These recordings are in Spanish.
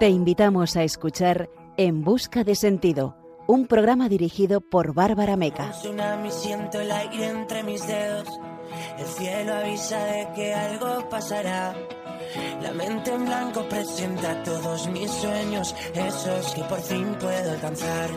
Te invitamos a escuchar En Busca de Sentido, un programa dirigido por Bárbara Meca. siento el aire entre mis dedos. El cielo avisa de que algo pasará. La mente en blanco presenta todos mis sueños, esos que por fin puedo alcanzar.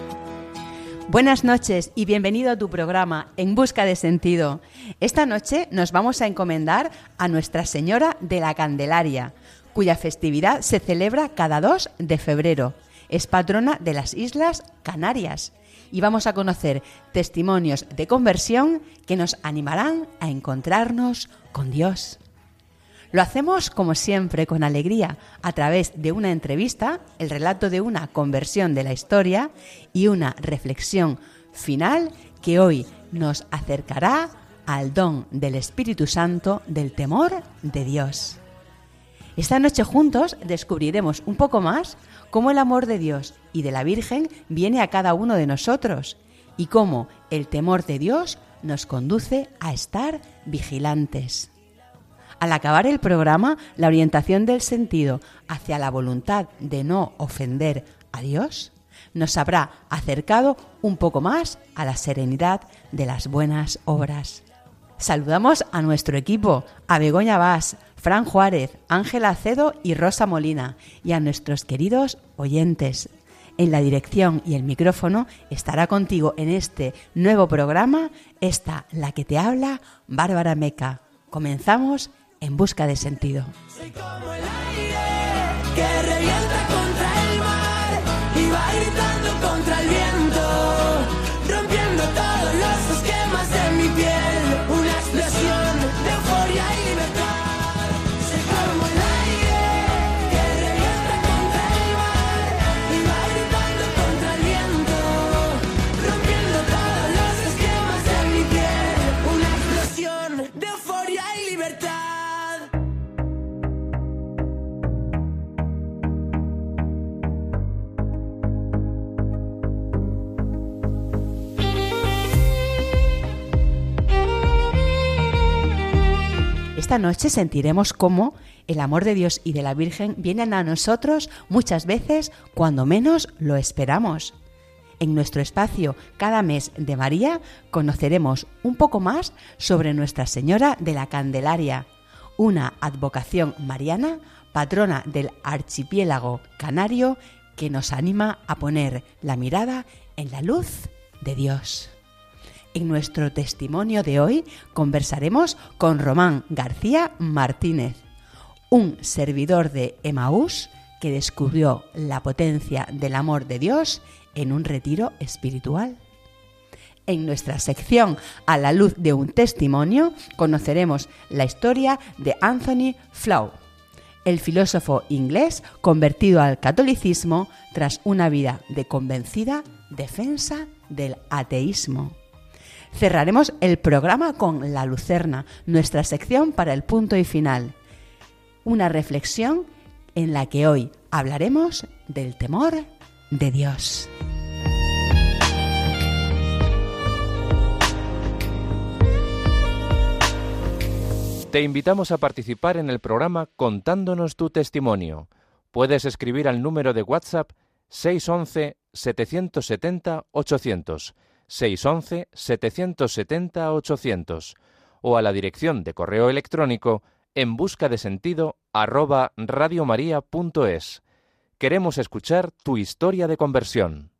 Buenas noches y bienvenido a tu programa En Busca de Sentido. Esta noche nos vamos a encomendar a Nuestra Señora de la Candelaria cuya festividad se celebra cada 2 de febrero. Es patrona de las Islas Canarias y vamos a conocer testimonios de conversión que nos animarán a encontrarnos con Dios. Lo hacemos como siempre con alegría a través de una entrevista, el relato de una conversión de la historia y una reflexión final que hoy nos acercará al don del Espíritu Santo del temor de Dios. Esta noche juntos descubriremos un poco más cómo el amor de Dios y de la Virgen viene a cada uno de nosotros y cómo el temor de Dios nos conduce a estar vigilantes. Al acabar el programa, la orientación del sentido hacia la voluntad de no ofender a Dios nos habrá acercado un poco más a la serenidad de las buenas obras. Saludamos a nuestro equipo, a Begoña Vaz, Fran Juárez, Ángela Acedo y Rosa Molina, y a nuestros queridos oyentes. En la dirección y el micrófono estará contigo en este nuevo programa, esta, la que te habla, Bárbara Meca. Comenzamos en busca de sentido. Soy como el aire que revienta contra Esta noche sentiremos cómo el amor de Dios y de la Virgen vienen a nosotros muchas veces cuando menos lo esperamos. En nuestro espacio cada mes de María conoceremos un poco más sobre Nuestra Señora de la Candelaria, una advocación mariana, patrona del archipiélago canario, que nos anima a poner la mirada en la luz de Dios. En nuestro testimonio de hoy conversaremos con Román García Martínez, un servidor de Emaús que descubrió la potencia del amor de Dios en un retiro espiritual. En nuestra sección A la luz de un testimonio conoceremos la historia de Anthony Flaw, el filósofo inglés convertido al catolicismo tras una vida de convencida defensa del ateísmo. Cerraremos el programa con La Lucerna, nuestra sección para el punto y final. Una reflexión en la que hoy hablaremos del temor de Dios. Te invitamos a participar en el programa contándonos tu testimonio. Puedes escribir al número de WhatsApp 611 770 800 611 770 800 o a la dirección de correo electrónico en busca de sentido arroba radiomaria.es. Queremos escuchar tu historia de conversión.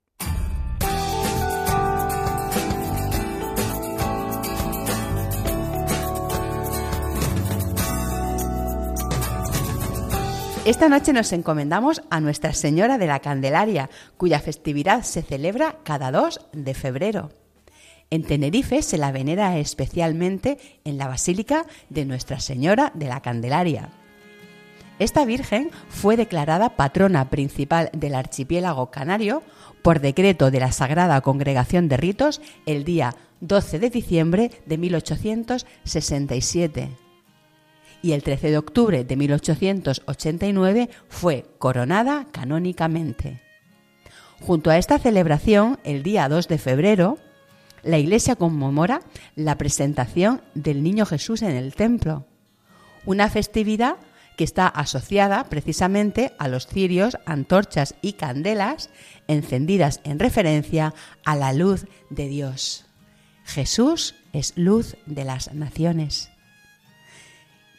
Esta noche nos encomendamos a Nuestra Señora de la Candelaria, cuya festividad se celebra cada 2 de febrero. En Tenerife se la venera especialmente en la Basílica de Nuestra Señora de la Candelaria. Esta Virgen fue declarada patrona principal del archipiélago canario por decreto de la Sagrada Congregación de Ritos el día 12 de diciembre de 1867 y el 13 de octubre de 1889 fue coronada canónicamente. Junto a esta celebración, el día 2 de febrero, la Iglesia conmemora la presentación del Niño Jesús en el templo, una festividad que está asociada precisamente a los cirios, antorchas y candelas encendidas en referencia a la luz de Dios. Jesús es luz de las naciones.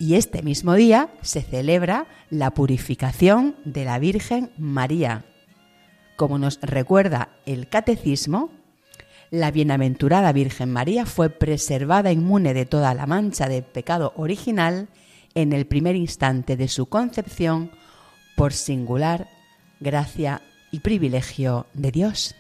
Y este mismo día se celebra la purificación de la Virgen María. Como nos recuerda el Catecismo, la bienaventurada Virgen María fue preservada inmune de toda la mancha de pecado original en el primer instante de su concepción por singular gracia y privilegio de Dios.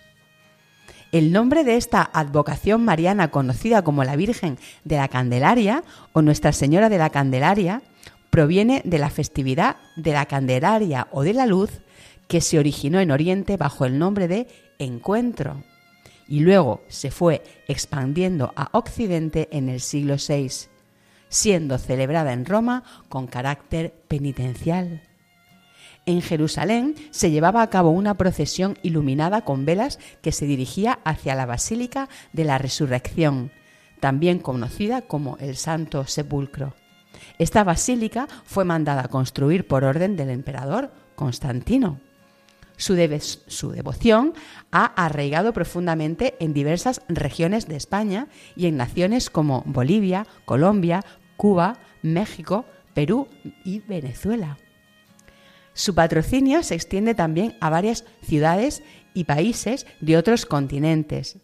El nombre de esta advocación mariana conocida como la Virgen de la Candelaria o Nuestra Señora de la Candelaria proviene de la festividad de la Candelaria o de la Luz que se originó en Oriente bajo el nombre de Encuentro y luego se fue expandiendo a Occidente en el siglo VI, siendo celebrada en Roma con carácter penitencial. En Jerusalén se llevaba a cabo una procesión iluminada con velas que se dirigía hacia la Basílica de la Resurrección, también conocida como el Santo Sepulcro. Esta basílica fue mandada a construir por orden del emperador Constantino. Su, devoción ha arraigado profundamente en diversas regiones de España y en naciones como Bolivia, Colombia, Cuba, México, Perú y Venezuela. Su patrocinio se extiende también a varias ciudades y países de otros continentes.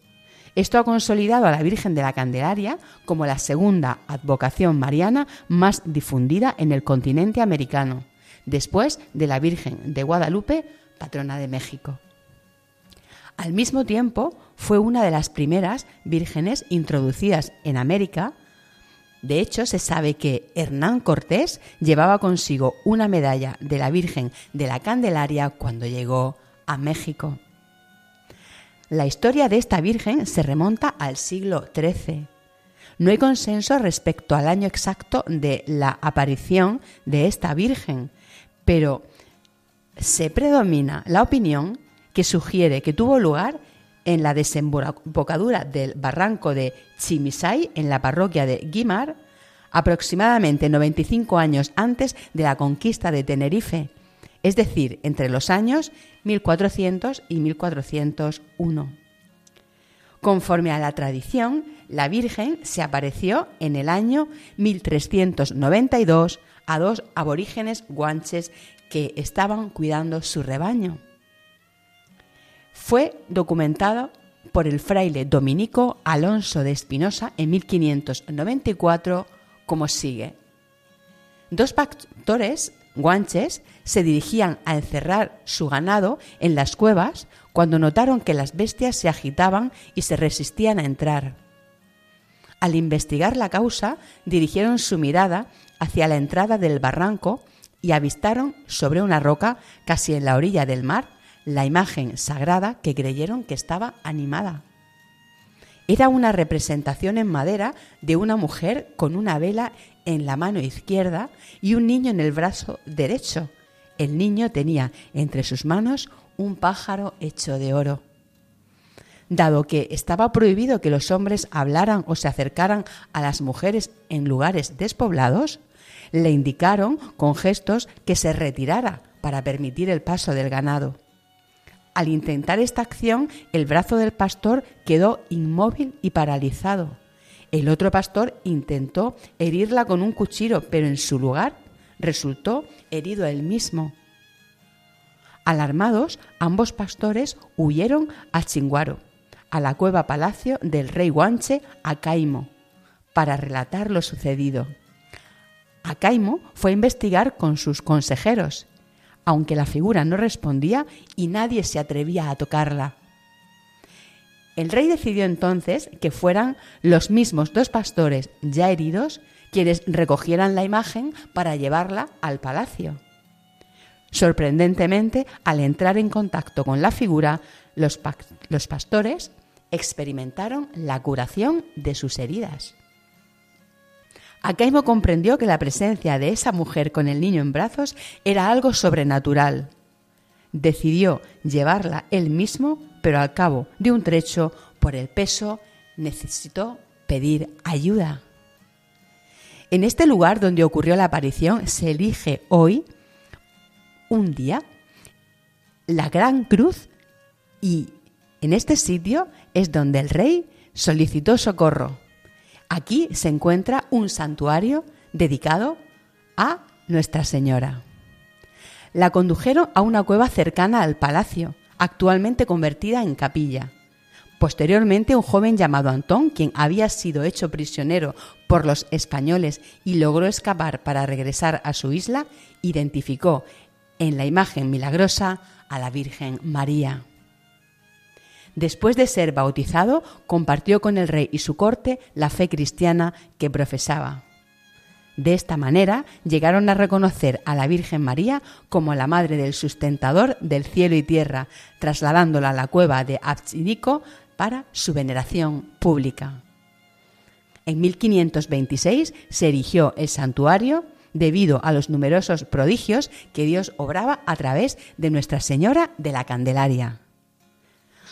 Esto ha consolidado a la Virgen de la Candelaria como la segunda advocación mariana más difundida en el continente americano, después de la Virgen de Guadalupe, patrona de México. Al mismo tiempo, fue una de las primeras vírgenes introducidas en América de hecho, se sabe que Hernán Cortés llevaba consigo una medalla de la Virgen de la Candelaria cuando llegó a México. La historia de esta Virgen se remonta al siglo XIII. No hay consenso respecto al año exacto de la aparición de esta Virgen, pero se predomina la opinión que sugiere que tuvo lugar en la desembocadura del barranco de Chimisay, en la parroquia de Guimar, aproximadamente 95 años antes de la conquista de Tenerife, es decir, entre los años 1400 y 1401. Conforme a la tradición, la Virgen se apareció en el año 1392 a dos aborígenes guanches que estaban cuidando su rebaño fue documentado por el fraile dominico Alonso de Espinosa en 1594 como sigue. Dos pastores guanches se dirigían a encerrar su ganado en las cuevas cuando notaron que las bestias se agitaban y se resistían a entrar. Al investigar la causa, dirigieron su mirada hacia la entrada del barranco y avistaron sobre una roca casi en la orilla del mar la imagen sagrada que creyeron que estaba animada. Era una representación en madera de una mujer con una vela en la mano izquierda y un niño en el brazo derecho. El niño tenía entre sus manos un pájaro hecho de oro. Dado que estaba prohibido que los hombres hablaran o se acercaran a las mujeres en lugares despoblados, le indicaron con gestos que se retirara para permitir el paso del ganado. Al intentar esta acción, el brazo del pastor quedó inmóvil y paralizado. El otro pastor intentó herirla con un cuchillo, pero en su lugar resultó herido él mismo. Alarmados, ambos pastores huyeron a Chinguaro, a la cueva palacio del rey Guanche Acaimo, para relatar lo sucedido. Acaimo fue a investigar con sus consejeros aunque la figura no respondía y nadie se atrevía a tocarla. El rey decidió entonces que fueran los mismos dos pastores ya heridos quienes recogieran la imagen para llevarla al palacio. Sorprendentemente, al entrar en contacto con la figura, los, pastores experimentaron la curación de sus heridas. Acaimo comprendió que la presencia de esa mujer con el niño en brazos era algo sobrenatural. Decidió llevarla él mismo, pero al cabo de un trecho, por el peso, necesitó pedir ayuda. En este lugar donde ocurrió la aparición se elige hoy un día la Gran Cruz y en este sitio es donde el rey solicitó socorro. Aquí se encuentra un santuario dedicado a Nuestra Señora. La condujeron a una cueva cercana al palacio, actualmente convertida en capilla. Posteriormente, un joven llamado Antón, quien había sido hecho prisionero por los españoles y logró escapar para regresar a su isla, identificó en la imagen milagrosa a la Virgen María. Después de ser bautizado, compartió con el rey y su corte la fe cristiana que profesaba. De esta manera llegaron a reconocer a la Virgen María como la madre del sustentador del cielo y tierra, trasladándola a la cueva de Abchinico para su veneración pública. En 1526 se erigió el santuario debido a los numerosos prodigios que Dios obraba a través de Nuestra Señora de la Candelaria.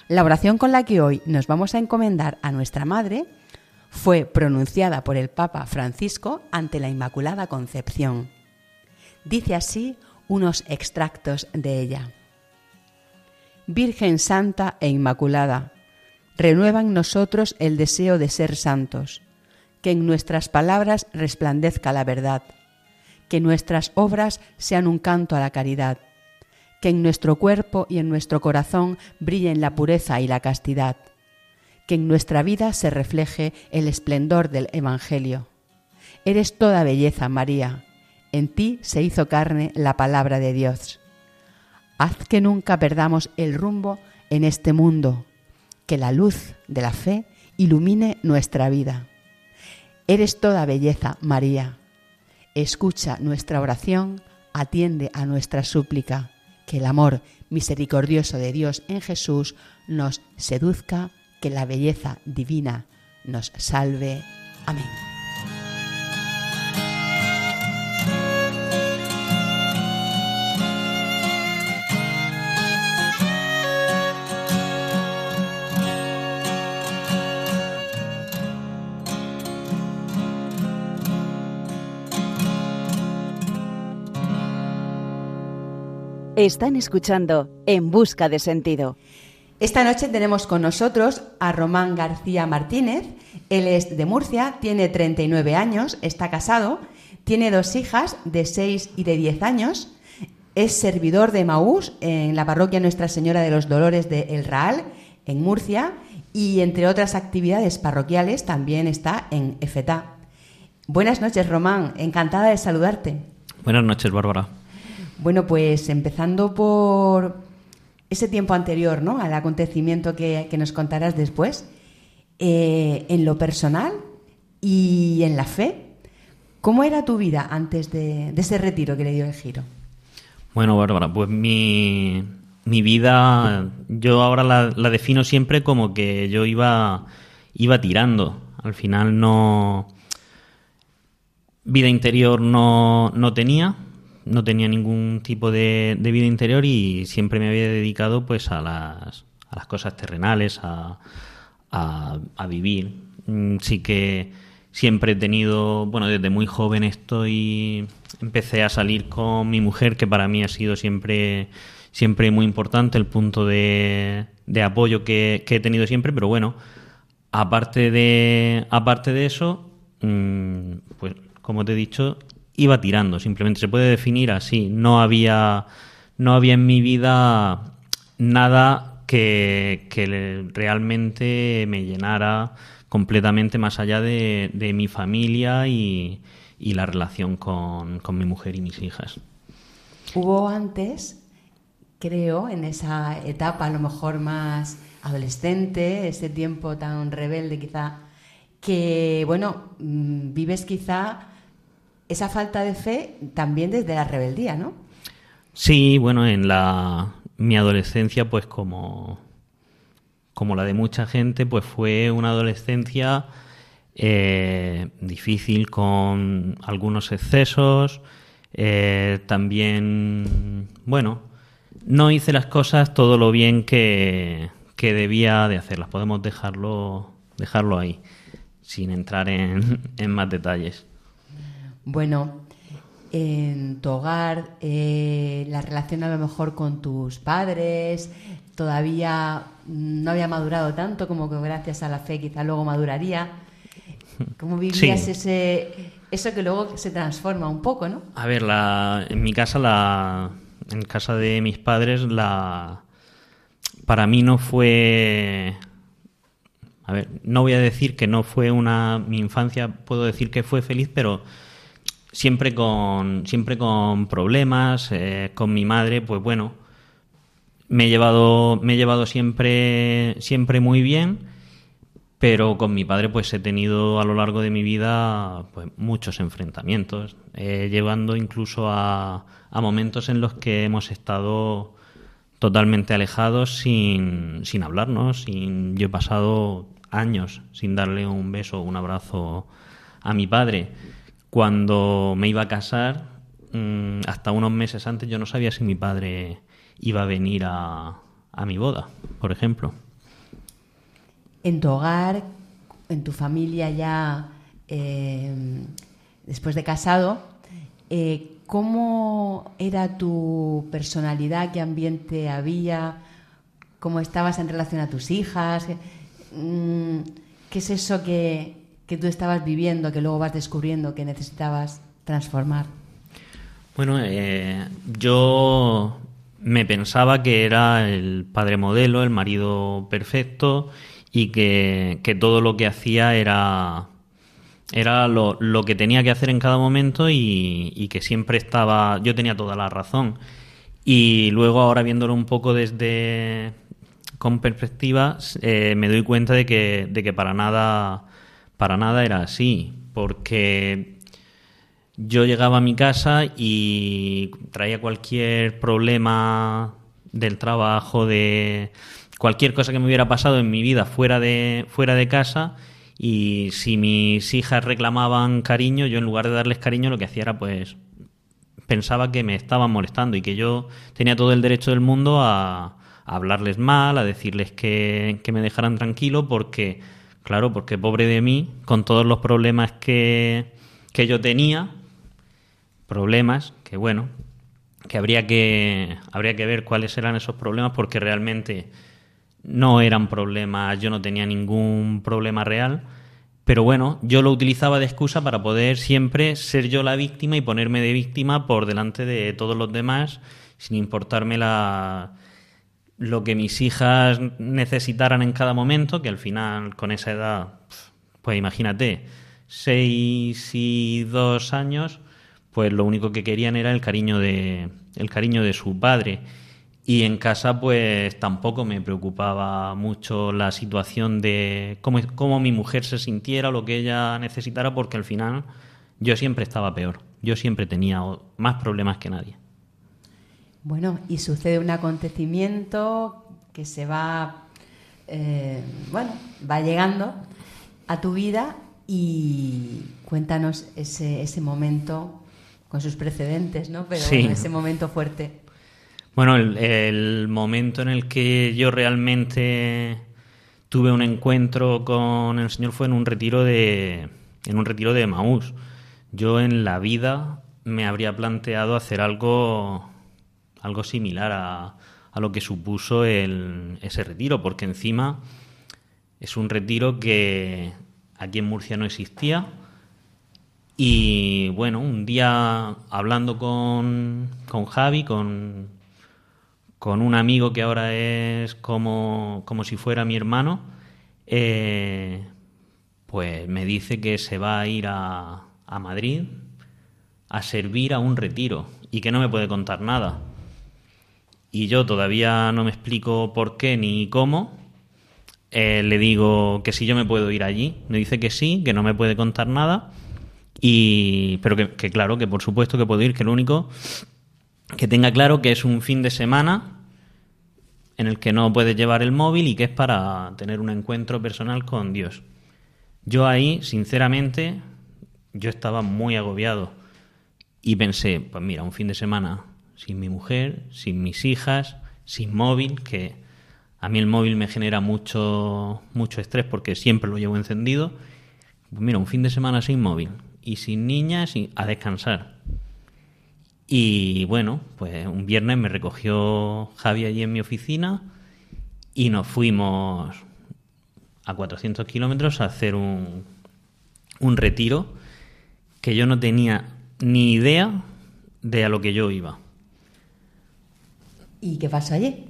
La oración con la que hoy nos vamos a encomendar a nuestra Madre fue pronunciada por el Papa Francisco ante la Inmaculada Concepción. Dice así unos extractos de ella. Virgen Santa e Inmaculada, renueva en nosotros el deseo de ser santos, que en nuestras palabras resplandezca la verdad, que nuestras obras sean un canto a la caridad, que en nuestro cuerpo y en nuestro corazón brillen la pureza y la castidad, que en nuestra vida se refleje el esplendor del Evangelio. Eres toda belleza, María. En ti se hizo carne la palabra de Dios. Haz que nunca perdamos el rumbo en este mundo, que la luz de la fe ilumine nuestra vida. Eres toda belleza, María. Escucha nuestra oración, atiende a nuestra súplica, que el amor misericordioso de Dios en Jesús nos seduzca que la belleza divina nos salve. Amén. Están escuchando En Busca de Sentido. Esta noche tenemos con nosotros a Román García Martínez. Él es de Murcia, tiene 39 años, está casado, tiene dos hijas de 6 y de 10 años, es servidor de Maús en la parroquia Nuestra Señora de los Dolores de El Raal, en Murcia, y entre otras actividades parroquiales también está en EFETA. Buenas noches, Román, encantada de saludarte. Buenas noches, Bárbara. Bueno, pues empezando por ese tiempo anterior ¿no? al acontecimiento que, nos contarás después, eh, en lo personal y en la fe, ¿cómo era tu vida antes de, ese retiro que le dio el giro? Bueno, Bárbara, pues mi, mi vida, yo ahora la, la, defino siempre como que yo iba, iba tirando. Al final no... Vida interior no, no tenía, no tenía ningún tipo de, vida interior y siempre me había dedicado pues a las, a las cosas terrenales, a, a, vivir. Mm, sí que siempre he tenido, bueno, desde muy joven estoy, empecé a salir con mi mujer, que para mí ha sido siempre, siempre muy importante, el punto de, de apoyo que, que he tenido siempre, pero bueno, aparte de, aparte de eso, mm, pues como te he dicho, iba tirando, simplemente se puede definir así. No había, no había en mi vida nada que, realmente me llenara completamente más allá de, mi familia y, la relación con, mi mujer y mis hijas. Hubo antes, creo, en esa etapa a lo mejor más adolescente, ese tiempo tan rebelde quizá, que, bueno, mm, vives quizá esa falta de fe también desde la rebeldía, ¿no? Sí, bueno, en la mi adolescencia, pues como, como la de mucha gente, pues fue una adolescencia eh, difícil con algunos excesos. Eh, también, bueno, no hice las cosas todo lo bien que, que debía de hacerlas. Podemos dejarlo, dejarlo ahí, sin entrar en, en más detalles. Bueno, en tu hogar, eh, la relación a lo mejor con tus padres, todavía no había madurado tanto como que gracias a la fe quizá luego maduraría. ¿Cómo vivías Sí. ese, eso que luego se transforma un poco, no? A ver, la, en mi casa, la, en casa de mis padres, la, para mí no fue, a ver, no voy a decir que no fue una, mi infancia, puedo decir que fue feliz, pero siempre con, siempre con problemas, eh, con mi madre, pues bueno, me he llevado, me he llevado siempre, siempre muy bien pero con mi padre pues he tenido a lo largo de mi vida pues muchos enfrentamientos, eh, llevando incluso a, momentos en los que hemos estado totalmente alejados sin, sin hablarnos, sin, yo he pasado años sin darle un beso o un abrazo a mi padre. Cuando me iba a casar, mm, hasta unos meses antes yo no sabía si mi padre iba a venir a, a mi boda, por ejemplo. En tu hogar, en tu familia ya eh, después de casado, eh, ¿cómo era tu personalidad? ¿Qué ambiente había? ¿Cómo estabas en relación a tus hijas? Mm, ¿Qué es eso que, que tú estabas viviendo, que luego vas descubriendo que necesitabas transformar? Bueno, eh, yo me pensaba que era el padre modelo, el marido perfecto y que, que todo lo que hacía era, era lo, lo que tenía que hacer en cada momento y, que siempre estaba, yo tenía toda la razón. Y luego ahora viéndolo un poco desde con perspectiva, eh, me doy cuenta de que, de que para nada, para nada era así, porque yo llegaba a mi casa y traía cualquier problema del trabajo, de cualquier cosa que me hubiera pasado en mi vida fuera de, fuera de casa y si mis hijas reclamaban cariño, yo en lugar de darles cariño lo que hacía era pues pensaba que me estaban molestando y que yo tenía todo el derecho del mundo a, a hablarles mal, a decirles que, que me dejaran tranquilo porque, claro, porque pobre de mí, con todos los problemas que, que yo tenía, problemas que bueno, que habría que habría que ver cuáles eran esos problemas porque realmente no eran problemas, yo no tenía ningún problema real, pero bueno, yo lo utilizaba de excusa para poder siempre ser yo la víctima y ponerme de víctima por delante de todos los demás, sin importarme la lo que mis hijas necesitaran en cada momento, que al final con esa edad, pues imagínate, seis y dos años, pues lo único que querían era el cariño de el cariño de su padre. Y en casa pues tampoco me preocupaba mucho la situación de cómo, cómo mi mujer se sintiera lo que ella necesitara porque al final yo siempre estaba peor. Yo siempre tenía más problemas que nadie Bueno, y sucede un acontecimiento que se va, eh, bueno, va llegando a tu vida y cuéntanos ese, ese momento con sus precedentes, ¿no? Pero Sí. ese momento fuerte. Bueno, el, el momento en el que yo realmente tuve un encuentro con el Señor fue en un retiro de en un retiro de Maús. Yo en la vida me habría planteado hacer algo algo similar a, a lo que supuso ese retiro, porque encima es un retiro que aquí en Murcia no existía. Y bueno, un día hablando con, con Javi, con, con un amigo que ahora es como, como si fuera mi hermano, eh, pues me dice que se va a ir a, a Madrid a servir a un retiro y que no me puede contar nada. Y yo todavía no me explico por qué ni cómo. Eh, le digo que si yo me puedo ir allí. Me dice que sí, que no me puede contar nada. Y, pero que, claro, que por supuesto que puedo ir, que lo único que tenga claro que es un fin de semana en el que no puedes llevar el móvil y que es para tener un encuentro personal con Dios. Yo ahí, sinceramente, yo estaba muy agobiado y pensé, pues mira, un fin de semana sin mi mujer, sin mis hijas, sin móvil, que a mí el móvil me genera mucho, mucho estrés porque siempre lo llevo encendido. Pues mira, un fin de semana sin móvil y sin niñas y a descansar. Y bueno, pues un viernes me recogió Javi allí en mi oficina y nos fuimos a 400 kilómetros a hacer un, un retiro que yo no tenía ni idea de a lo que yo iba. ¿Y qué pasó allí?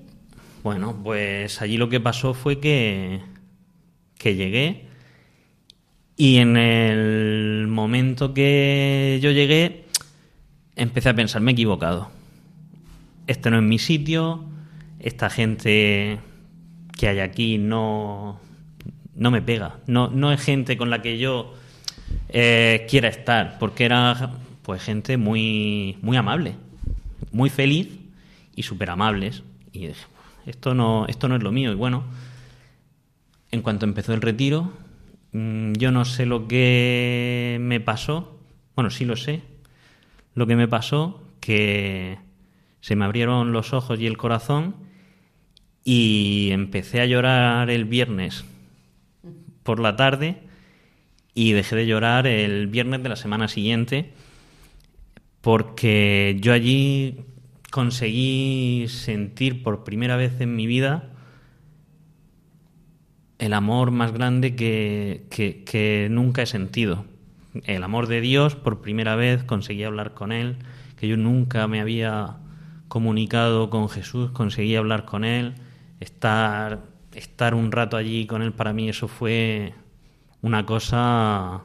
Bueno, pues allí lo que pasó fue que, que llegué y en el momento que yo llegué empecé a pensar, me he equivocado. Este no es mi sitio, esta gente que hay aquí no, no me pega, no, no es gente con la que yo eh, quiera estar, porque era pues gente muy, muy amable, muy feliz y súper amables. Y dije, esto no, esto no es lo mío. Y bueno, en cuanto empezó el retiro, mm, yo no sé lo que me pasó, bueno, sí lo sé, lo que me pasó, que se me abrieron los ojos y el corazón y empecé a llorar el viernes por la tarde y dejé de llorar el viernes de la semana siguiente porque yo allí conseguí sentir por primera vez en mi vida el amor más grande que, que, nunca he sentido. El amor de Dios, por primera vez conseguí hablar con Él, que yo nunca me había comunicado con Jesús, conseguí hablar con Él, estar, estar un rato allí con Él, para mí eso fue una cosa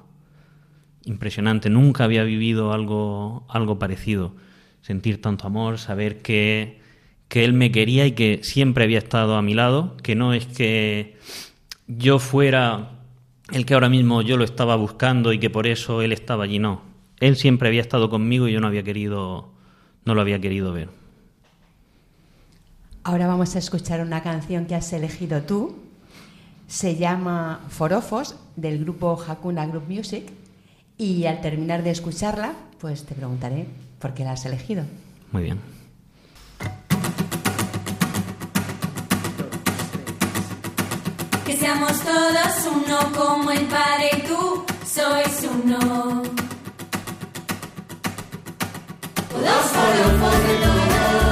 impresionante. Nunca había vivido algo, algo parecido sentir tanto amor, saber que, que Él me quería y que siempre había estado a mi lado, que no es que yo fuera el que ahora mismo yo lo estaba buscando y que por eso Él estaba allí, no. Él siempre había estado conmigo y yo no había querido, no lo había querido ver. Ahora vamos a escuchar una canción que has elegido tú. Se llama Forofos del grupo Hakuna Group Music y al terminar de escucharla, pues te preguntaré por qué la has elegido. Muy bien. Que seamos todos uno como el Padre y tú sois uno. Todos forofos de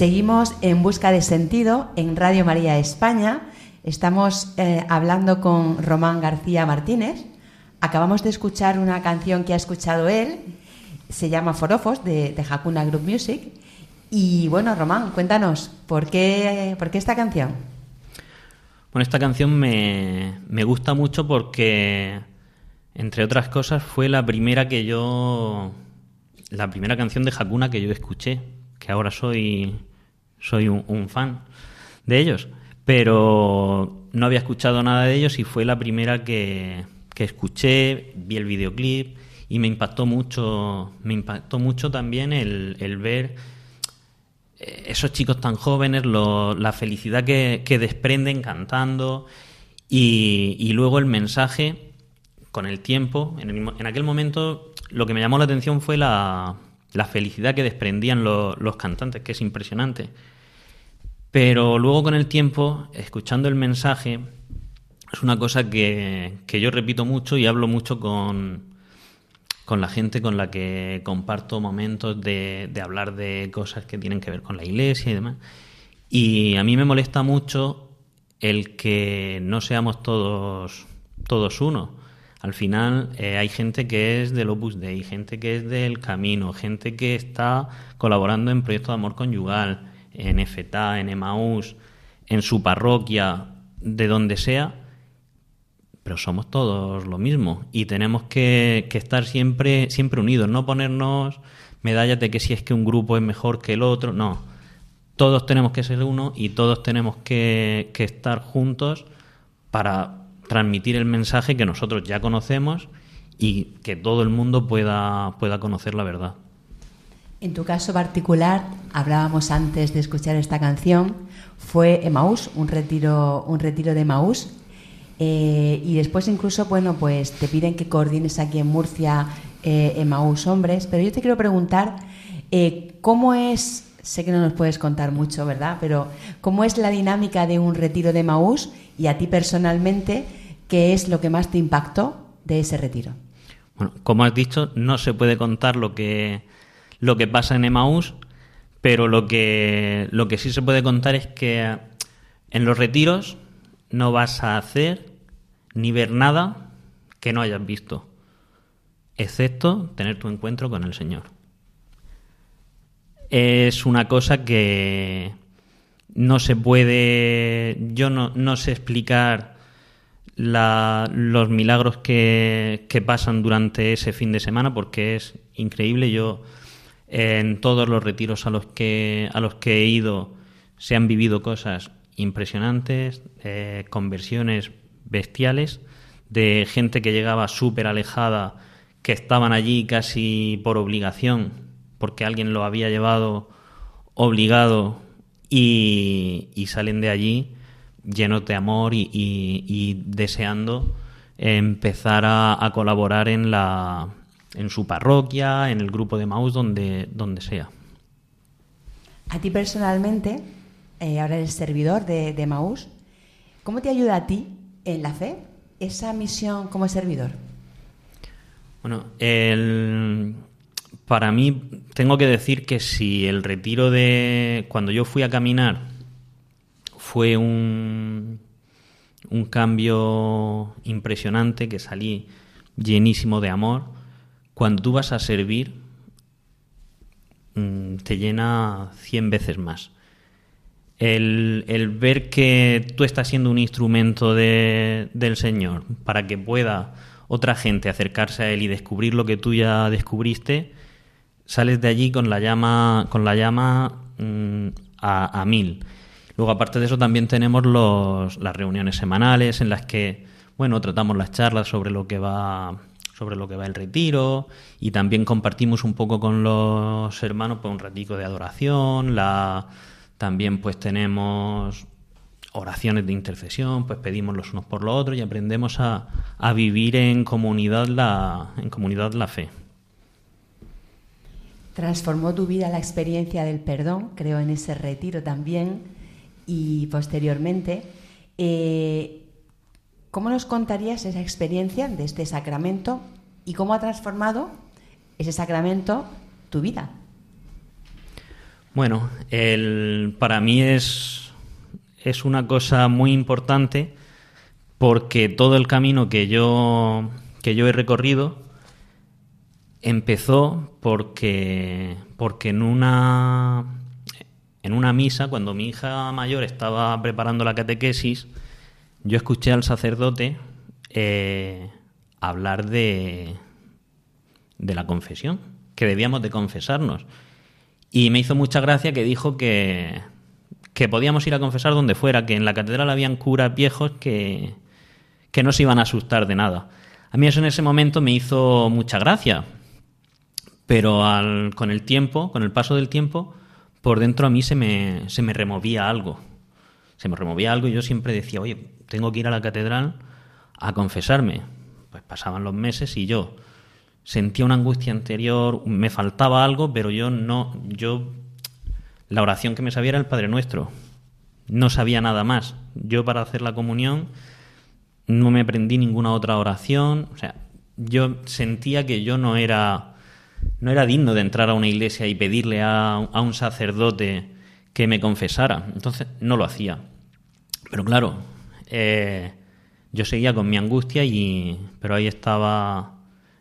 Seguimos en busca de sentido en Radio María España. Estamos eh, hablando con Román García Martínez. Acabamos de escuchar una canción que ha escuchado él. Se llama Forofos de, de Hakuna Group Music. Y bueno, Román, cuéntanos, ¿por qué, por qué esta canción? Bueno, esta canción me, me gusta mucho porque, entre otras cosas, fue la primera que yo. La primera canción de Hakuna que yo escuché, que ahora soy, soy un, fan de ellos. Pero no había escuchado nada de ellos y fue la primera que, que escuché, vi el videoclip y me impactó mucho, me impactó mucho también el, el ver eh, esos chicos tan jóvenes, lo- la felicidad que, que desprenden cantando y, y luego el mensaje con el tiempo. En, el en aquel momento lo que me llamó la atención fue la, la felicidad que desprendían lo- los cantantes, que es impresionante. Pero luego con el tiempo, escuchando el mensaje, es una cosa que, que yo repito mucho y hablo mucho con, con la gente con la que comparto momentos de, de hablar de cosas que tienen que ver con la iglesia y demás. Y a mí me molesta mucho el que no seamos todos, todos uno. Al final eh, hay gente que es del Opus Dei, gente que es del Camino, gente que está colaborando en proyectos de amor conyugal, en FETA, en Emaús, en su parroquia, de donde sea, pero somos todos lo mismo y tenemos que, que estar siempre, siempre unidos, no ponernos medallas de que si es que un grupo es mejor que el otro, no. Todos tenemos que ser uno y todos tenemos que, que estar juntos para transmitir el mensaje que nosotros ya conocemos y que todo el mundo pueda, pueda conocer la verdad. En tu caso particular, hablábamos antes de escuchar esta canción, fue Emaús, un retiro, un retiro de Emaús. Eh, y después incluso, bueno, pues te piden que coordines aquí en Murcia eh, Emaús Hombres, pero yo te quiero preguntar eh, cómo es, sé que no nos puedes contar mucho, ¿verdad? Pero cómo es la dinámica de un retiro de Emaús y a ti personalmente, ¿qué es lo que más te impactó de ese retiro? Bueno, como has dicho, no se puede contar lo que, lo que pasa en Emaús, pero lo que, lo que sí se puede contar es que en los retiros no vas a hacer ni ver nada que no hayas visto, excepto tener tu encuentro con el Señor. Es una cosa que no se puede, yo no, no sé explicar la- los milagros que, que pasan durante ese fin de semana porque es increíble. Yo en todos los retiros a los que, a los que he ido se han vivido cosas impresionantes, eh, conversiones bestiales de gente que llegaba súper alejada, que estaban allí casi por obligación, porque alguien lo había llevado obligado y, y salen de allí llenos de amor y, y- y deseando empezar a, a colaborar en la en su parroquia, en el grupo de Maús, donde, donde sea. A ti personalmente, eh, ahora eres servidor de, de Maús, ¿cómo te ayuda a ti en la fe esa misión como servidor? Bueno, el- para mí tengo que decir que si el retiro de cuando yo fui a caminar fue un, un cambio impresionante, que salí llenísimo de amor, cuando tú vas a servir mm, te llena 100 veces más. El, el ver que tú estás siendo un instrumento de- del Señor para que pueda otra gente acercarse a Él y descubrir lo que tú ya descubriste, sales de allí con la llama, con la llama mm, a, a mil. Luego, aparte de eso, también tenemos los, las reuniones semanales en las que, bueno, tratamos las charlas sobre lo que va sobre lo que va el retiro y también compartimos un poco con los hermanos pues un ratico de adoración, la también pues tenemos oraciones de intercesión, pues pedimos los unos por los otros y aprendemos a, a vivir en comunidad la en comunidad la fe. Transformó tu vida la experiencia del perdón, creo en ese retiro también, y posteriormente. eh, ¿Cómo nos contarías esa experiencia de este sacramento y cómo ha transformado ese sacramento tu vida? Bueno, el, para mí es, es una cosa muy importante porque todo el camino que yo, que yo he recorrido empezó porque, porque en, una, en una misa, cuando mi hija mayor estaba preparando la catequesis, yo escuché al sacerdote eh, hablar de, de la confesión, que debíamos de confesarnos. Y me hizo mucha gracia que dijo que, que podíamos ir a confesar donde fuera, que en la catedral habían curas viejos que, que no se iban a asustar de nada. A mí eso en ese momento me hizo mucha gracia, pero al, con el tiempo, con el paso del tiempo, por dentro a mí se me, se me removía algo. Se me removía algo y yo siempre decía, oye, tengo que ir a la catedral a confesarme. Pues pasaban los meses y yo sentía una angustia anterior, me faltaba algo, pero yo no, yo, la oración que me sabía era el Padre Nuestro. No sabía nada más. Yo para hacer la comunión no me aprendí ninguna otra oración. O sea, yo sentía que yo no era, no era digno de entrar a una iglesia y pedirle a, a un sacerdote que me confesara. Entonces no lo hacía. Pero claro, eh, yo seguía con mi angustia y, pero ahí estaba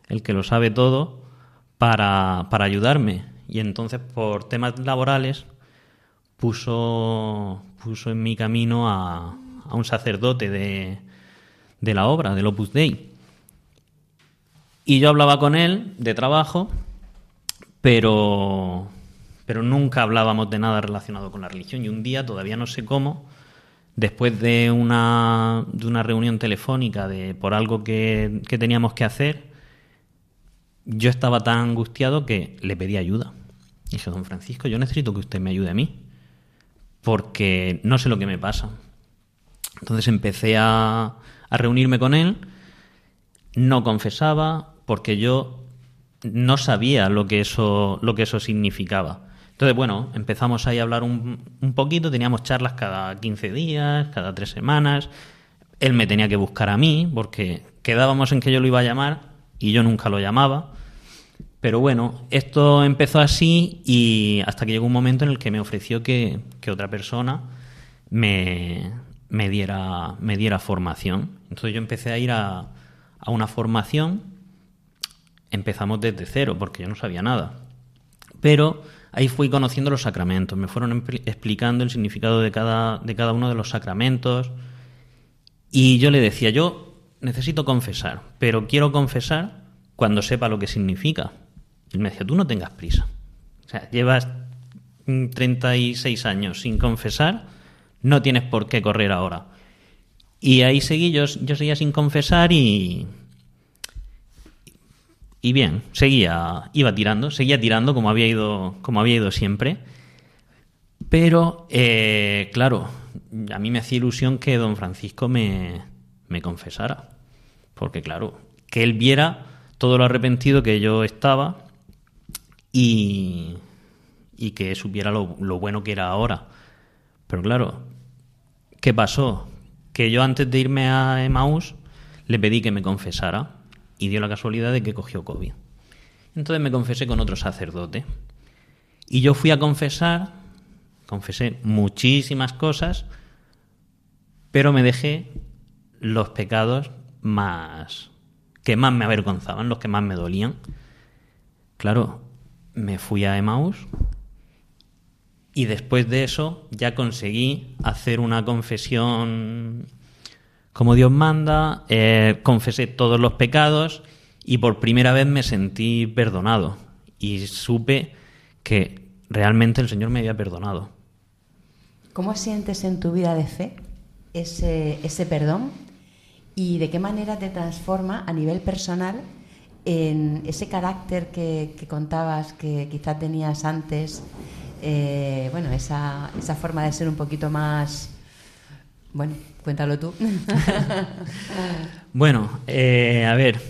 el que lo sabe todo para, para ayudarme. Y entonces, por temas laborales, puso, puso en mi camino a, a un sacerdote de, de la obra, del Opus Dei. Y yo hablaba con él de trabajo, pero, pero nunca hablábamos de nada relacionado con la religión. Y un día, todavía no sé cómo, después de una, de una reunión telefónica de, por algo que, que teníamos que hacer, yo estaba tan angustiado que le pedí ayuda. Y dije, don Francisco, yo necesito que usted me ayude a mí, porque no sé lo que me pasa. Entonces empecé a, a reunirme con él, no confesaba, porque yo no sabía lo que eso, lo que eso significaba. Entonces, bueno, empezamos ahí a hablar un, un poquito, teníamos charlas cada 15 días, cada tres semanas. Él me tenía que buscar a mí, porque quedábamos en que yo lo iba a llamar y yo nunca lo llamaba. Pero bueno, esto empezó así y hasta que llegó un momento en el que me ofreció que, que otra persona me, me, diera, me diera formación. Entonces yo empecé a ir a, a una formación, empezamos desde cero, porque yo no sabía nada. Pero ahí fui conociendo los sacramentos, me fueron explicando el significado de cada, de cada uno de los sacramentos. Y yo le decía, yo necesito confesar, pero quiero confesar cuando sepa lo que significa. Y me decía, tú no tengas prisa. O sea, llevas mm, 36 años sin confesar, no tienes por qué correr ahora. Y ahí seguí, yo, yo seguía sin confesar y... Y bien, seguía, iba tirando, seguía tirando como había ido, como había ido siempre. Pero, eh, claro, a mí me hacía ilusión que don Francisco me, me confesara. Porque claro, que él viera todo lo arrepentido que yo estaba y, y que supiera lo, lo bueno que era ahora. Pero claro, ¿qué pasó? Que yo antes de irme a Emmaus le pedí que me confesara y dio la casualidad de que cogió COVID. Entonces me confesé con otro sacerdote. Y yo fui a confesar, confesé muchísimas cosas, pero me dejé los pecados más que más me avergonzaban, los que más me dolían. Claro, me fui a Emmaus y después de eso ya conseguí hacer una confesión como Dios manda, eh, confesé todos los pecados y por primera vez me sentí perdonado y supe que realmente el Señor me había perdonado. ¿Cómo sientes en tu vida de fe ese, ese perdón y de qué manera te transforma a nivel personal en ese carácter que, que contabas que quizás tenías antes? eh, bueno, esa, esa forma de ser un poquito más... Bueno, cuéntalo tú. Bueno, eh, a ver,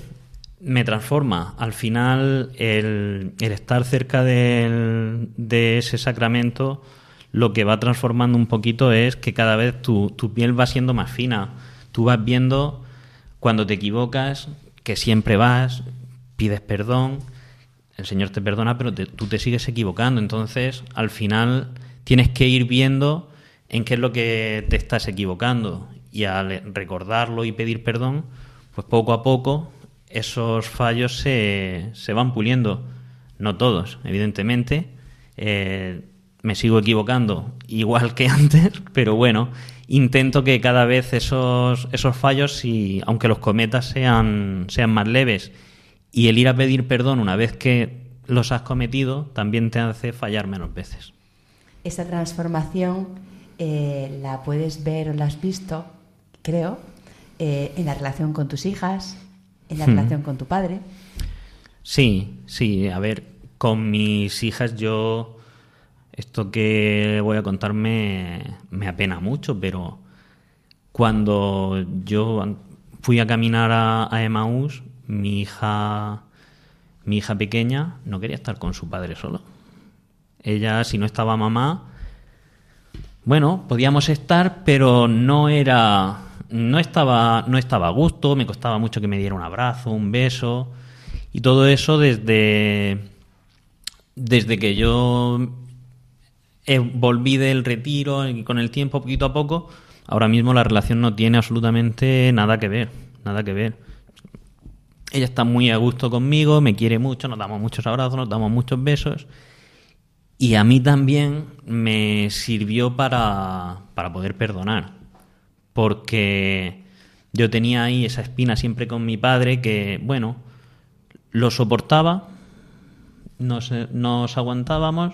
me transforma. Al final, el, estar cerca de ese sacramento, lo que va transformando un poquito es que cada vez tu, tu piel va siendo más fina. Tú vas viendo cuando te equivocas, que siempre vas, pides perdón, el Señor te perdona, pero te- tú te sigues equivocando. Entonces, al final, tienes que ir viendo en qué es lo que te estás equivocando. Y al recordarlo y pedir perdón, pues poco a poco esos fallos se, se van puliendo. No todos, evidentemente. Eh, me sigo equivocando igual que antes, pero bueno, intento que cada vez esos, esos fallos, si, aunque los cometas sean, sean más leves, y el ir a pedir perdón una vez que los has cometido, también te hace fallar menos veces. Esa transformación eh, la puedes ver o la has visto, creo, eh, en la relación con tus hijas, en la Hmm. relación con tu padre. Sí, sí, a ver, con mis hijas yo, esto que voy a contar me, apena mucho, pero cuando yo fui a caminar a, a Emaús, mi hija, mi hija pequeña no quería estar con su padre solo. Ella, si no estaba mamá, bueno, podíamos estar, pero no era, no estaba, no estaba a gusto, me costaba mucho que me diera un abrazo, un beso, y todo eso desde, desde que yo eh, volví del retiro y con el tiempo, poquito a poco, ahora mismo la relación no tiene absolutamente nada que ver, nada que ver. Ella está muy a gusto conmigo, me quiere mucho, nos damos muchos abrazos, nos damos muchos besos. Y a mí también me sirvió para, para poder perdonar. Porque yo tenía ahí esa espina siempre con mi padre que, bueno, lo soportaba, nos, nos aguantábamos,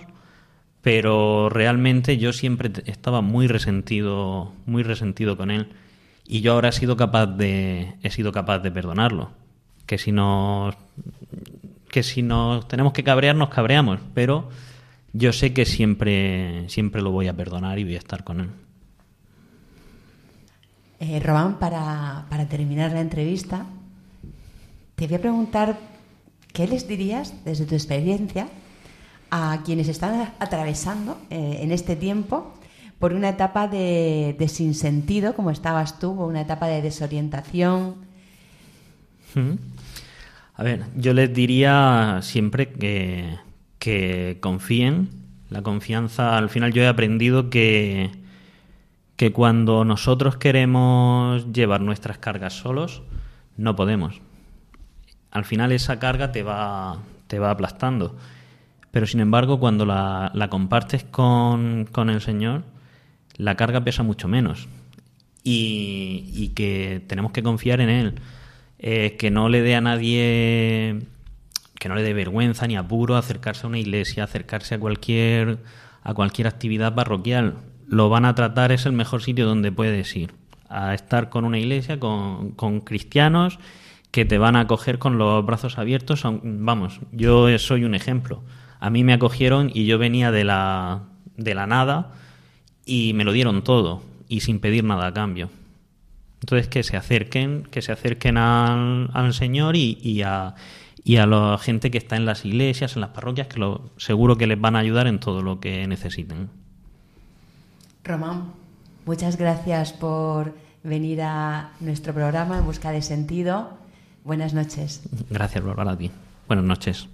pero realmente yo siempre estaba muy resentido, muy resentido con él. Y yo ahora he sido capaz de, he sido capaz de perdonarlo. Que si nos, que si nos tenemos que cabrear, nos cabreamos, pero yo sé que siempre, siempre lo voy a perdonar y voy a estar con él. Eh, Román, para, para terminar la entrevista, te voy a preguntar qué les dirías desde tu experiencia a quienes están atravesando eh, en este tiempo por una etapa de, de sinsentido, como estabas tú, o una etapa de desorientación. A ver, yo les diría siempre que, que confíen. La confianza, al final yo he aprendido que, que cuando nosotros queremos llevar nuestras cargas solos, no podemos. Al final esa carga te va, te va aplastando. Pero sin embargo, cuando la, compartes con, con el Señor, la carga pesa mucho menos. Y, y que tenemos que confiar en Él. Eh, que no le dé a nadie, que no le dé vergüenza ni apuro acercarse a una iglesia, acercarse a cualquier, a cualquier actividad parroquial. Lo van a tratar, es el mejor sitio donde puedes ir. A estar con una iglesia, con, con cristianos que te van a acoger con los brazos abiertos. Vamos, yo soy un ejemplo. A mí me acogieron y yo venía de la, de la nada y me lo dieron todo. y sin pedir nada a cambio. Entonces que se acerquen, que se acerquen al, al Señor y, y a, y a la gente que está en las iglesias, en las parroquias, que lo, seguro que les van a ayudar en todo lo que necesiten. Román, muchas gracias por venir a nuestro programa en busca de sentido. Buenas noches. Gracias, Bárbara, a ti. Buenas noches.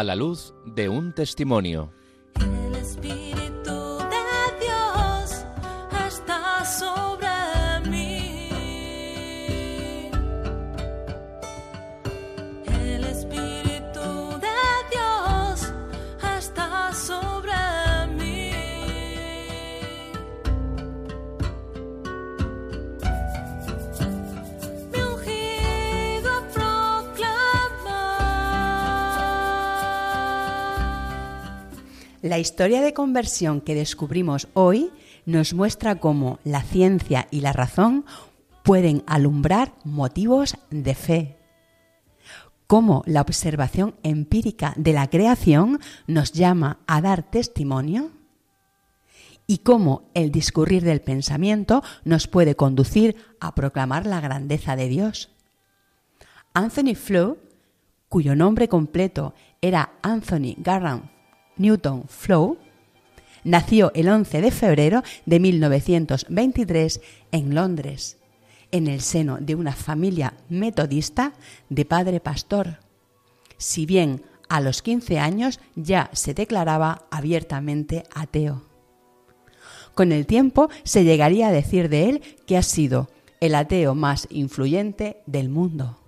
A la luz de un testimonio. Historia de conversión que descubrimos hoy nos muestra cómo la ciencia y la razón pueden alumbrar motivos de fe. Cómo la observación empírica de la creación nos llama a dar testimonio y cómo el discurrir del pensamiento nos puede conducir a proclamar la grandeza de Dios. Anthony Flew, cuyo nombre completo era Anthony Garland Newton Flow, nació el 11 de febrero de 1923 en Londres, en el seno de una familia metodista de padre pastor. Si bien a los 15 años ya se declaraba abiertamente ateo. Con el tiempo se llegaría a decir de él que ha sido el ateo más influyente del mundo.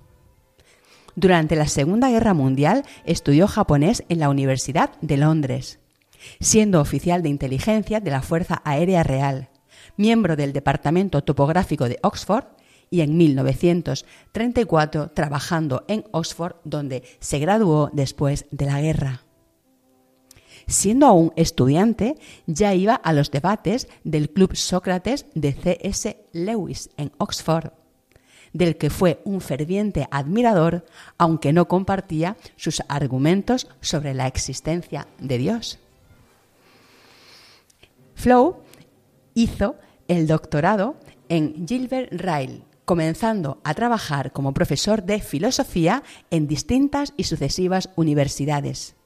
Durante la Segunda Guerra Mundial estudió japonés en la Universidad de Londres, siendo oficial de inteligencia de la Fuerza Aérea Real, miembro del Departamento Topográfico de Oxford y en 1934 trabajando en Oxford donde se graduó después de la guerra. Siendo aún estudiante, ya iba a los debates del Club Sócrates de C.S. Lewis en Oxford, del que fue un ferviente admirador, aunque no compartía sus argumentos sobre la existencia de Dios. Flow hizo el doctorado en Gilbert Ryle, comenzando a trabajar como profesor de filosofía en distintas y sucesivas universidades.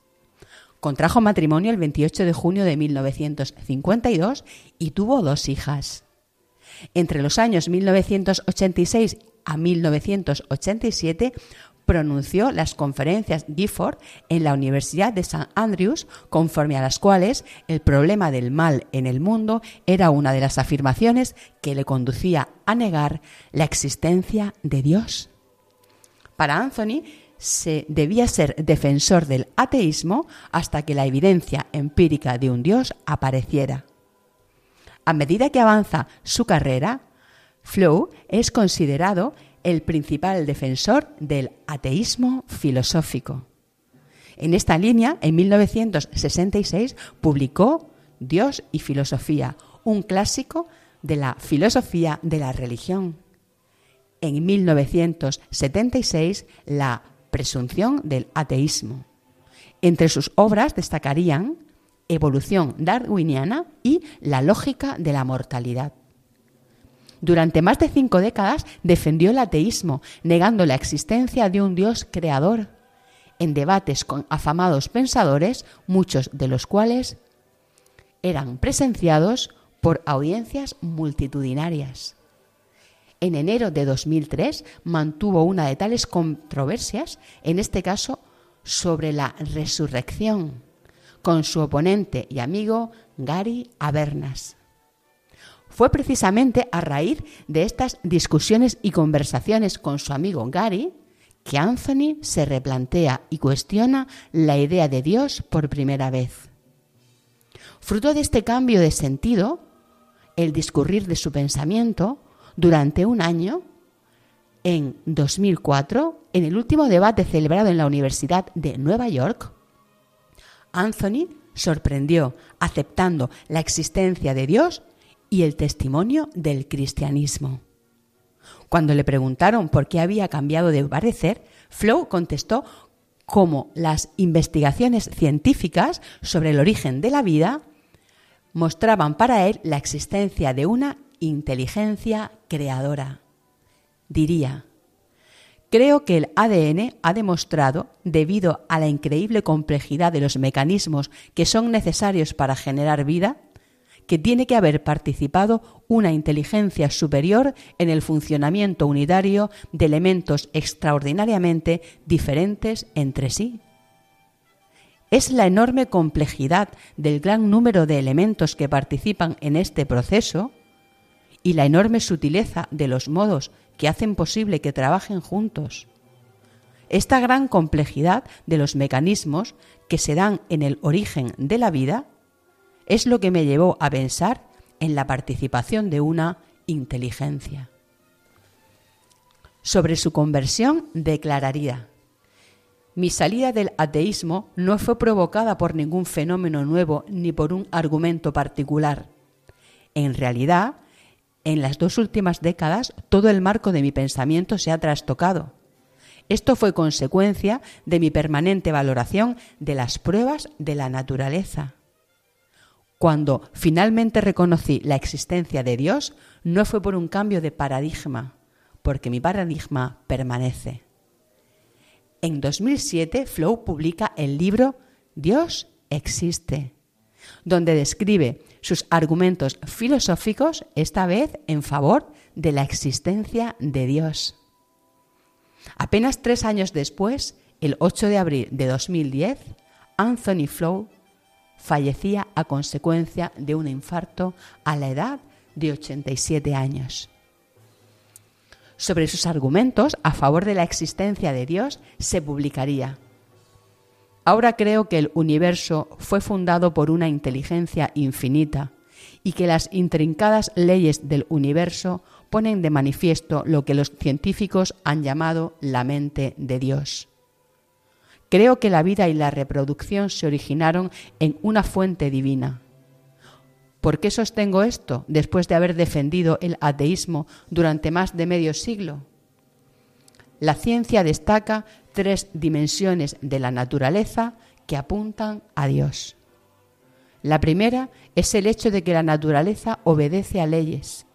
Contrajo matrimonio el 28 de junio de 1952 y tuvo dos hijas. Entre los años 1986 a 1987 pronunció las conferencias Gifford en la Universidad de St. Andrews, conforme a las cuales el problema del mal en el mundo era una de las afirmaciones que le conducía a negar la existencia de Dios. Para Anthony, se debía ser defensor del ateísmo hasta que la evidencia empírica de un Dios apareciera. A medida que avanza su carrera, Flow es considerado el principal defensor del ateísmo filosófico. En esta línea, en 1966, publicó Dios y Filosofía, un clásico de la filosofía de la religión. En 1976, La presunción del ateísmo. Entre sus obras destacarían Evolución darwiniana y La lógica de la mortalidad. Durante más de cinco décadas defendió el ateísmo, negando la existencia de un Dios creador, en debates con afamados pensadores, muchos de los cuales eran presenciados por audiencias multitudinarias. En enero de 2003 mantuvo una de tales controversias, en este caso sobre la resurrección, con su oponente y amigo Gary Habermas. Fue precisamente a raíz de estas discusiones y conversaciones con su amigo Gary que Anthony se replantea y cuestiona la idea de Dios por primera vez. Fruto de este cambio de sentido, el discurrir de su pensamiento, durante un año, en 2004, en el último debate celebrado en la Universidad de Nueva York, Anthony sorprendió aceptando la existencia de Dios y el testimonio del cristianismo. Cuando le preguntaron por qué había cambiado de parecer, Flow contestó cómo las investigaciones científicas sobre el origen de la vida mostraban para él la existencia de una inteligencia creadora. Diría, creo que el ADN ha demostrado, debido a la increíble complejidad de los mecanismos que son necesarios para generar vida, que tiene que haber participado una inteligencia superior en el funcionamiento unitario de elementos extraordinariamente diferentes entre sí. Es la enorme complejidad del gran número de elementos que participan en este proceso y la enorme sutileza de los modos que hacen posible que trabajen juntos. Esta gran complejidad de los mecanismos que se dan en el origen de la vida es lo que me llevó a pensar en la participación de una inteligencia. Sobre su conversión declararía, mi salida del ateísmo no fue provocada por ningún fenómeno nuevo ni por un argumento particular. En realidad, en las dos últimas décadas todo el marco de mi pensamiento se ha trastocado. Esto fue consecuencia de mi permanente valoración de las pruebas de la naturaleza. Cuando finalmente reconocí la existencia de Dios, no fue por un cambio de paradigma, porque mi paradigma permanece. En 2007, Flow publica el libro Dios existe, donde describe sus argumentos filosóficos, esta vez en favor de la existencia de Dios. Apenas tres años después, el 8 de abril de 2010, Anthony Flow fallecía a consecuencia de un infarto a la edad de 87 años. Sobre sus argumentos a favor de la existencia de Dios se publicaría. Ahora creo que el universo fue fundado por una inteligencia infinita y que las intrincadas leyes del universo ponen de manifiesto lo que los científicos han llamado la mente de Dios. Creo que la vida y la reproducción se originaron en una fuente divina. ¿Por qué sostengo esto después de haber defendido el ateísmo durante más de medio siglo? La ciencia destaca tres dimensiones de la naturaleza que apuntan a Dios. La primera es el hecho de que la naturaleza obedece a leyes.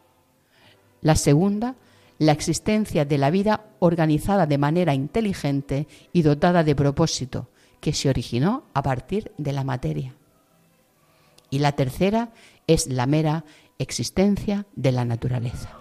La segunda la existencia de la vida organizada de manera inteligente y dotada de propósito, que se originó a partir de la materia. Y la tercera es la mera existencia de la naturaleza.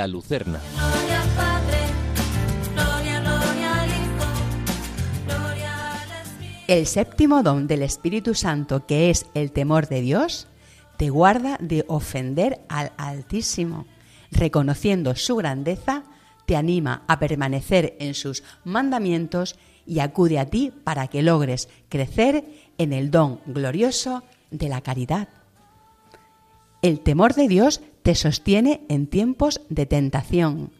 La Lucerna. El séptimo don del Espíritu Santo, que es el temor de Dios, te guarda de ofender al Altísimo. Reconociendo su grandeza, te anima a permanecer en sus mandamientos y acude a ti para que logres crecer en el don glorioso de la caridad. El temor de Dios te sostiene en tiempos de tentación,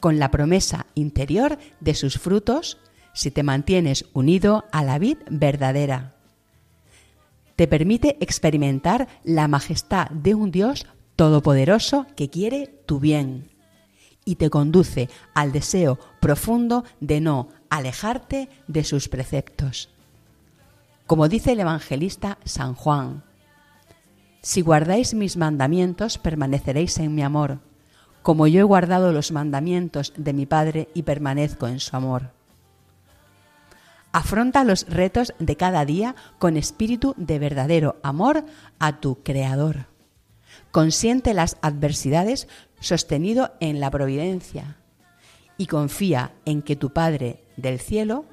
con la promesa interior de sus frutos si te mantienes unido a la vid verdadera. te permite experimentar la majestad de un Dios todopoderoso que quiere tu bien y te conduce al deseo profundo de no alejarte de sus preceptos. Como dice el evangelista San Juan, si guardáis mis mandamientos, permaneceréis en mi amor, como yo he guardado los mandamientos de mi Padre y permanezco en su amor. Afronta los retos de cada día con espíritu de verdadero amor a tu Creador. Consiente las adversidades sostenido en la providencia y confía en que tu Padre del cielo,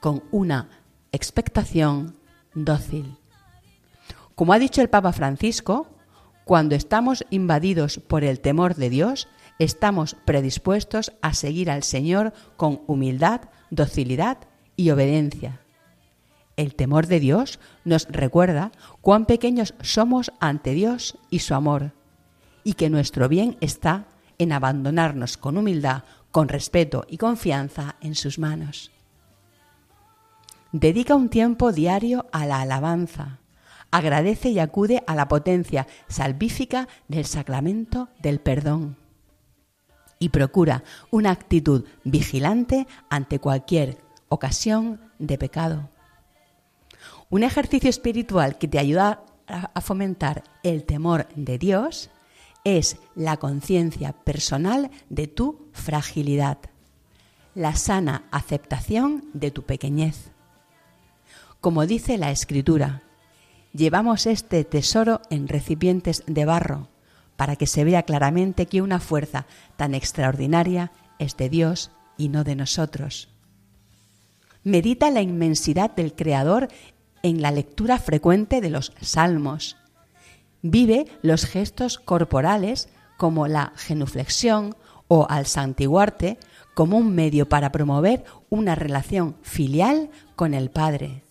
con una expectación dócil. Como ha dicho el Papa Francisco, cuando estamos invadidos por el temor de Dios, estamos predispuestos a seguir al Señor con humildad, docilidad y obediencia. El temor de Dios nos recuerda cuán pequeños somos ante Dios y su amor, y que nuestro bien está en abandonarnos con humildad, con respeto y confianza en sus manos. Dedica un tiempo diario a la alabanza. Agradece y acude a la potencia salvífica del sacramento del perdón. Y procura una actitud vigilante ante cualquier ocasión de pecado. Un ejercicio espiritual que te ayuda a fomentar el temor de Dios es la conciencia personal de tu fragilidad, la sana aceptación de tu pequeñez. Como dice la Escritura, llevamos este tesoro en recipientes de barro para que se vea claramente que una fuerza tan extraordinaria es de Dios y no de nosotros. Medita la inmensidad del Creador en la lectura frecuente de los salmos. Vive los gestos corporales como la genuflexión o al santiguarte como un medio para promover una relación filial con el Padre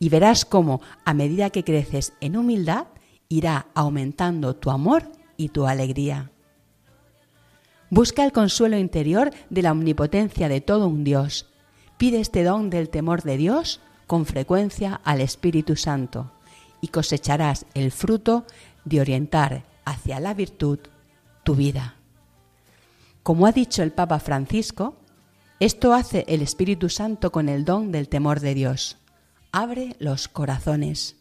y verás cómo a medida que creces en humildad irá aumentando tu amor y tu alegría. Busca el consuelo interior de la omnipotencia de todo un Dios. Pide este don del temor de Dios con frecuencia al Espíritu Santo y cosecharás el fruto de orientar hacia la virtud tu vida. Como ha dicho el Papa Francisco, esto hace el Espíritu Santo con el don del temor de Dios abre los corazones.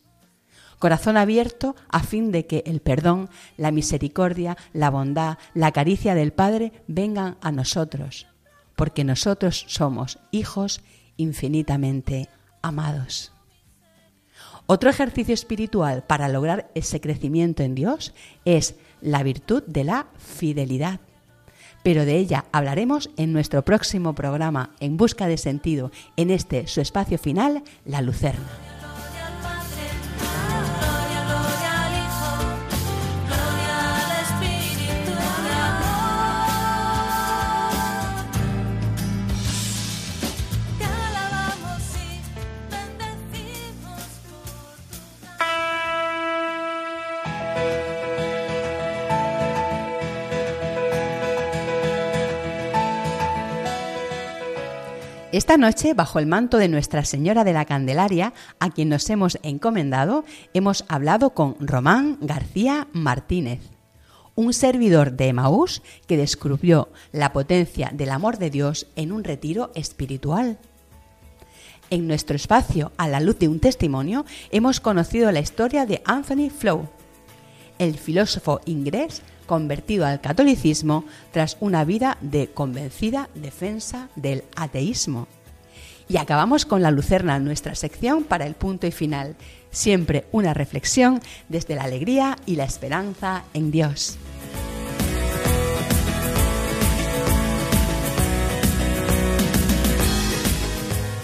Corazón abierto a fin de que el perdón, la misericordia, la bondad, la caricia del Padre vengan a nosotros, porque nosotros somos hijos infinitamente amados. Otro ejercicio espiritual para lograr ese crecimiento en Dios es la virtud de la fidelidad pero de ella hablaremos en nuestro próximo programa En Busca de Sentido, en este su espacio final, La Lucerna. Esta noche, bajo el manto de Nuestra Señora de la Candelaria, a quien nos hemos encomendado, hemos hablado con Román García Martínez, un servidor de Emaús que descubrió la potencia del amor de Dios en un retiro espiritual. En nuestro espacio, a la luz de un testimonio, hemos conocido la historia de Anthony Flow, el filósofo inglés convertido al catolicismo tras una vida de convencida defensa del ateísmo. Y acabamos con la lucerna, nuestra sección para el punto y final. Siempre una reflexión desde la alegría y la esperanza en Dios.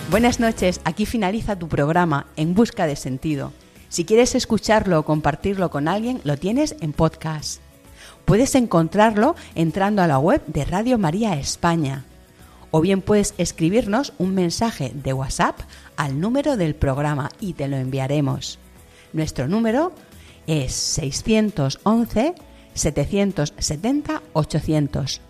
Buenas noches, aquí finaliza tu programa En Busca de Sentido. Si quieres escucharlo o compartirlo con alguien, lo tienes en podcast. Puedes encontrarlo entrando a la web de Radio María España. O bien puedes escribirnos un mensaje de WhatsApp al número del programa y te lo enviaremos. Nuestro número es 611 770 800.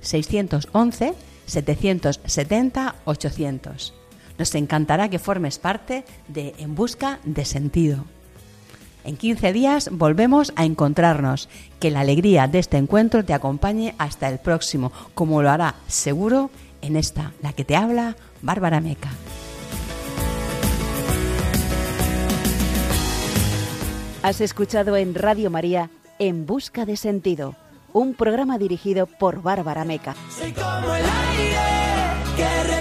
611 770 800. Nos encantará que formes parte de En Busca de Sentido. En 15 días volvemos a encontrarnos. Que la alegría de este encuentro te acompañe hasta el próximo, como lo hará seguro en esta, la que te habla, Bárbara Meca. Has escuchado en Radio María En Busca de Sentido, un programa dirigido por Bárbara Meca. Soy como el aire